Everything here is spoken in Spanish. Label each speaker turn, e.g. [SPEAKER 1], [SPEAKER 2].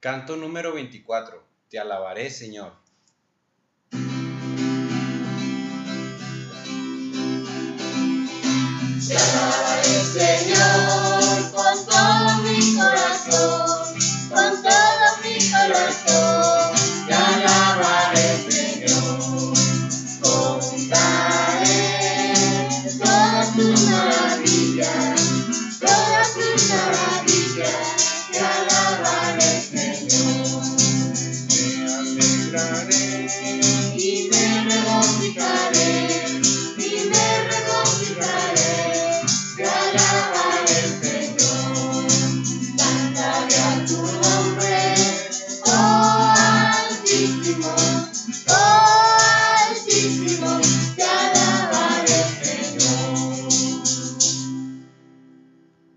[SPEAKER 1] Canto número 24. Te alabaré, Señor. Te
[SPEAKER 2] alabaré, Señor, con todo mi corazón, con todo mi corazón. y me regocijaré, y me regocijaré, te alabaré el Señor, cantaré a tu nombre, oh Altísimo.